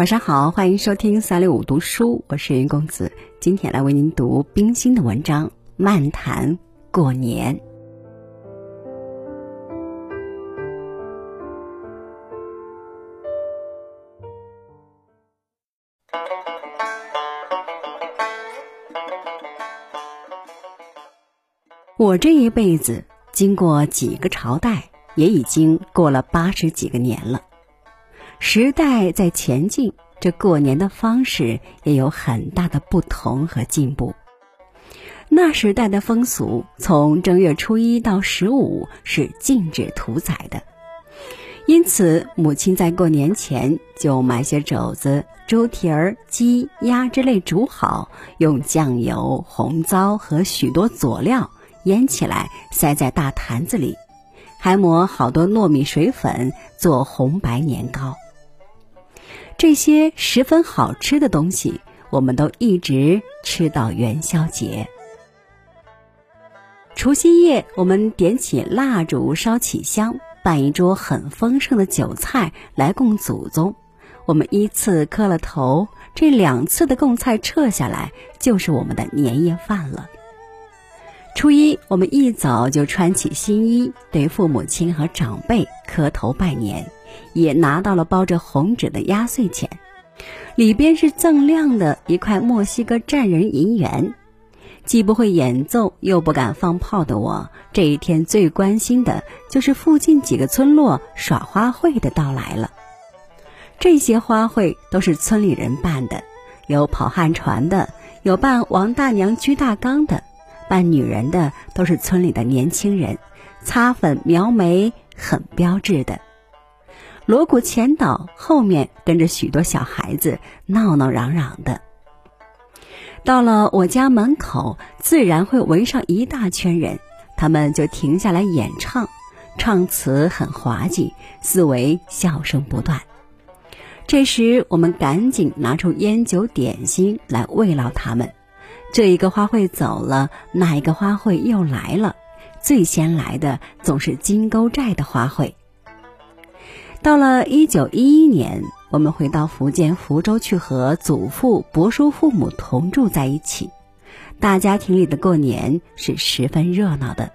晚上好，欢迎收听三六五读书，我是云公子，今天来为您读冰心的文章《漫谈过年》。我这一辈子经过几个朝代，也已经过了八十几个年了。时代在前进，这过年的方式也有很大的不同和进步。那时代的风俗，从正月初一到十五是禁止屠宰的，因此母亲在过年前就买些肘子、猪蹄儿、鸡、鸭之类煮好，用酱油、红糟和许多佐料腌起来，塞在大坛子里，还抹好多糯米水粉做红白年糕。这些十分好吃的东西，我们都一直吃到元宵节。除夕夜，我们点起蜡烛，烧起香，办一桌很丰盛的酒菜来供祖宗。我们依次磕了头，这两次的供菜撤下来，就是我们的年夜饭了。初一，我们一早就穿起新衣，对父母亲和长辈磕头拜年。也拿到了包着红纸的压岁钱，里边是锃亮的一块墨西哥战人银元。既不会演奏又不敢放炮的我，这一天最关心的就是附近几个村落耍花卉的到来了。这些花卉都是村里人办的，有跑旱船的，有扮王大娘鞠大刚的，扮女人的都是村里的年轻人，擦粉描眉很标致的。锣鼓前导，后面跟着许多小孩子闹闹嚷嚷的。到了我家门口，自然会围上一大圈人，他们就停下来演唱，唱词很滑稽，四围笑声不断。这时，我们赶紧拿出烟酒点心来慰劳他们。这一个花卉走了，那一个花卉又来了，最先来的总是金钩寨的花卉。到了一九一一年，我们回到福建福州去和祖父、伯叔父母同住在一起。大家庭里的过年是十分热闹的。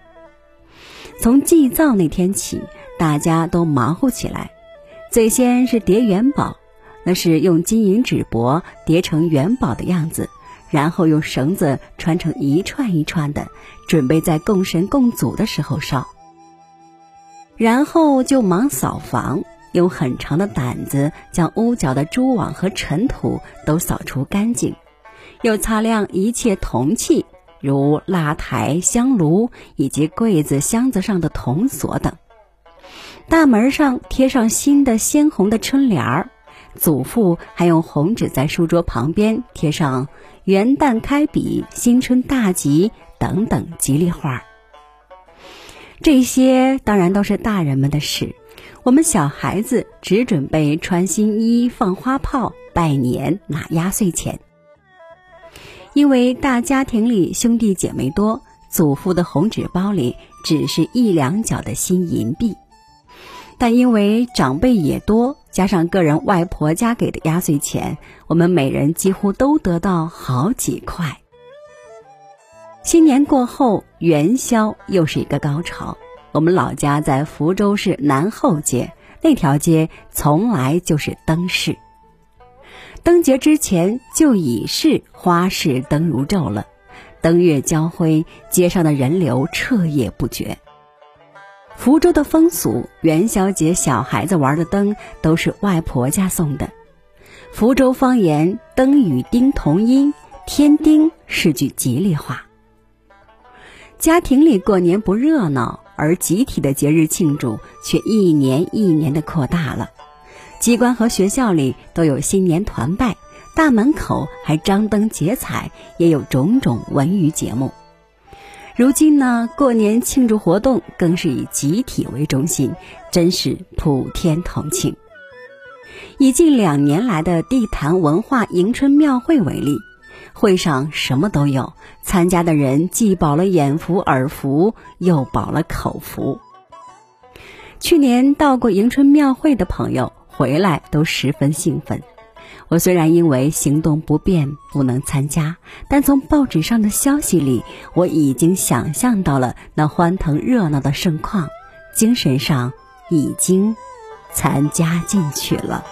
从祭灶那天起，大家都忙活起来。最先是叠元宝，那是用金银纸帛叠成元宝的样子，然后用绳子穿成一串一串的，准备在供神供祖的时候烧。然后就忙扫房。用很长的掸子将屋角的蛛网和尘土都扫除干净，又擦亮一切铜器，如蜡台、香炉以及柜子、箱子上的铜锁等。大门上贴上新的鲜红的春联儿，祖父还用红纸在书桌旁边贴上“元旦开笔，新春大吉”等等吉利话儿。这些当然都是大人们的事。我们小孩子只准备穿新衣、放花炮、拜年、拿压岁钱。因为大家庭里兄弟姐妹多，祖父的红纸包里只是一两角的新银币。但因为长辈也多，加上个人外婆家给的压岁钱，我们每人几乎都得到好几块。新年过后，元宵又是一个高潮。我们老家在福州市南后街，那条街从来就是灯市。灯节之前就已是花市灯如昼了，灯月交辉，街上的人流彻夜不绝。福州的风俗，元宵节小孩子玩的灯都是外婆家送的。福州方言“灯与丁同音”，添丁是句吉利话。家庭里过年不热闹。而集体的节日庆祝却一年一年的扩大了，机关和学校里都有新年团拜，大门口还张灯结彩，也有种种文娱节目。如今呢，过年庆祝活动更是以集体为中心，真是普天同庆。以近两年来的地坛文化迎春庙会为例。会上什么都有，参加的人既饱了眼福耳福，又饱了口福。去年到过迎春庙会的朋友回来都十分兴奋。我虽然因为行动不便不能参加，但从报纸上的消息里，我已经想象到了那欢腾热闹的盛况，精神上已经参加进去了。